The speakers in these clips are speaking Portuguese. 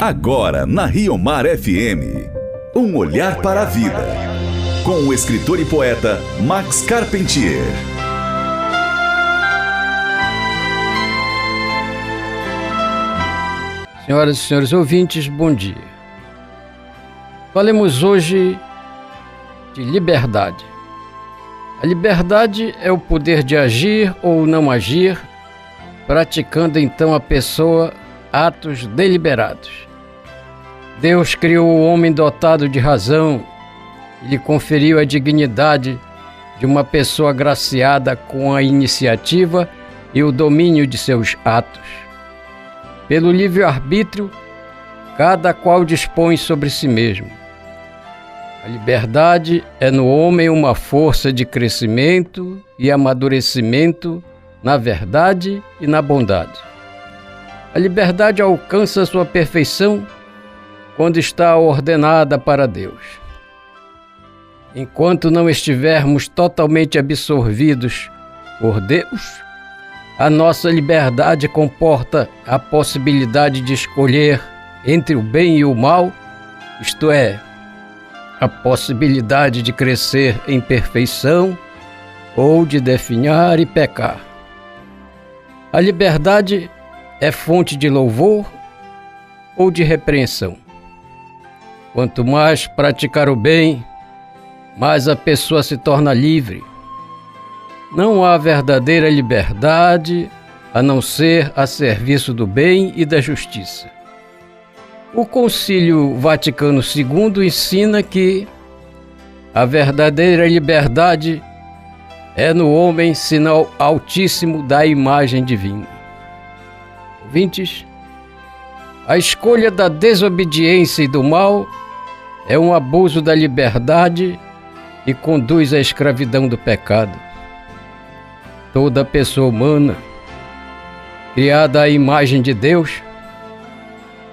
Agora na Rio Mar FM. Um olhar para a vida. Com o escritor e poeta Max Carpentier. Senhoras e senhores ouvintes, bom dia. Falemos hoje de liberdade. A liberdade é o poder de agir ou não agir, praticando então a pessoa atos deliberados. Deus criou o homem dotado de razão e lhe conferiu a dignidade de uma pessoa agraciada com a iniciativa e o domínio de seus atos. Pelo livre-arbítrio, cada qual dispõe sobre si mesmo. A liberdade é no homem uma força de crescimento e amadurecimento na verdade e na bondade. A liberdade alcança sua perfeição quando está ordenada para Deus. Enquanto não estivermos totalmente absorvidos por Deus, a nossa liberdade comporta a possibilidade de escolher entre o bem e o mal, isto é, a possibilidade de crescer em perfeição ou de definhar e pecar. A liberdade é fonte de louvor ou de repreensão. Quanto mais praticar o bem, mais a pessoa se torna livre. Não há verdadeira liberdade a não ser a serviço do bem e da justiça. O Concílio Vaticano II ensina que a verdadeira liberdade é no homem sinal altíssimo da imagem divina. Ouvintes, a escolha da desobediência e do mal é um abuso da liberdade e conduz à escravidão do pecado. Toda pessoa humana, criada à imagem de Deus,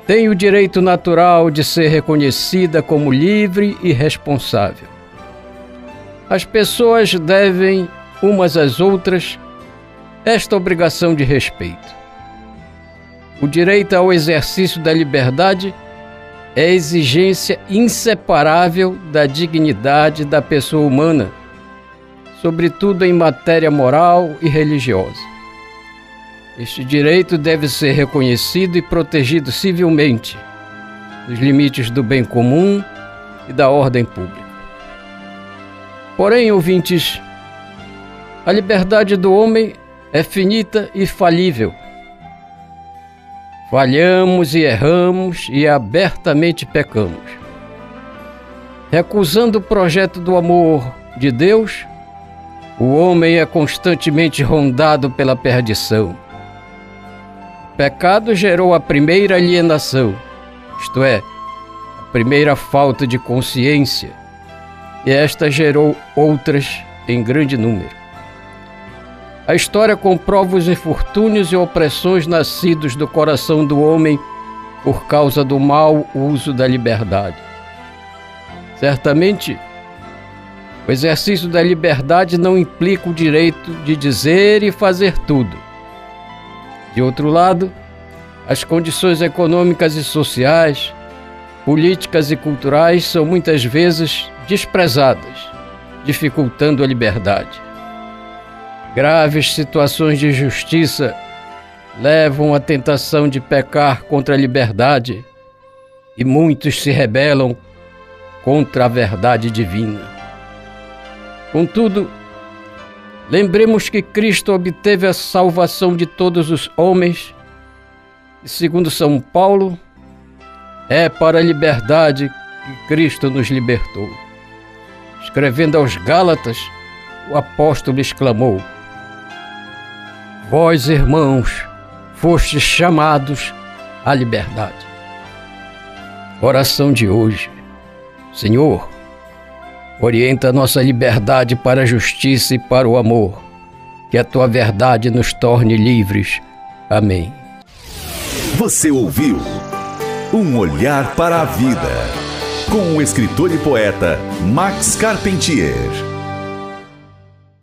tem o direito natural de ser reconhecida como livre e responsável. As pessoas devem, umas às outras, esta obrigação de respeito. O direito ao exercício da liberdade é exigência inseparável da dignidade da pessoa humana, sobretudo em matéria moral e religiosa. Este direito deve ser reconhecido e protegido civilmente, nos limites do bem comum e da ordem pública. Porém, ouvintes, a liberdade do homem é finita e falível. Falhamos e erramos e abertamente pecamos. Recusando o projeto do amor de Deus, o homem é constantemente rondado pela perdição. O pecado gerou a primeira alienação, isto é, a primeira falta de consciência, e esta gerou outras em grande número. A história comprova os infortúnios e opressões nascidos do coração do homem por causa do mau uso da liberdade. Certamente, o exercício da liberdade não implica o direito de dizer e fazer tudo de outro lado, as condições econômicas e sociais, políticas e culturais são muitas vezes desprezadas, dificultando a liberdade. Graves situações de justiça levam à tentação de pecar contra a liberdade e muitos se rebelam contra a verdade divina. Contudo, Lembremos que Cristo obteve a salvação de todos os homens, e segundo São Paulo, é para a liberdade que Cristo nos libertou. Escrevendo aos Gálatas, o apóstolo exclamou: Vós, irmãos, fostes chamados à liberdade. Oração de hoje. Senhor, Orienta nossa liberdade para a justiça e para o amor. Que a tua verdade nos torne livres. Amém. Você ouviu Um Olhar para a Vida, com o escritor e poeta Max Carpentier.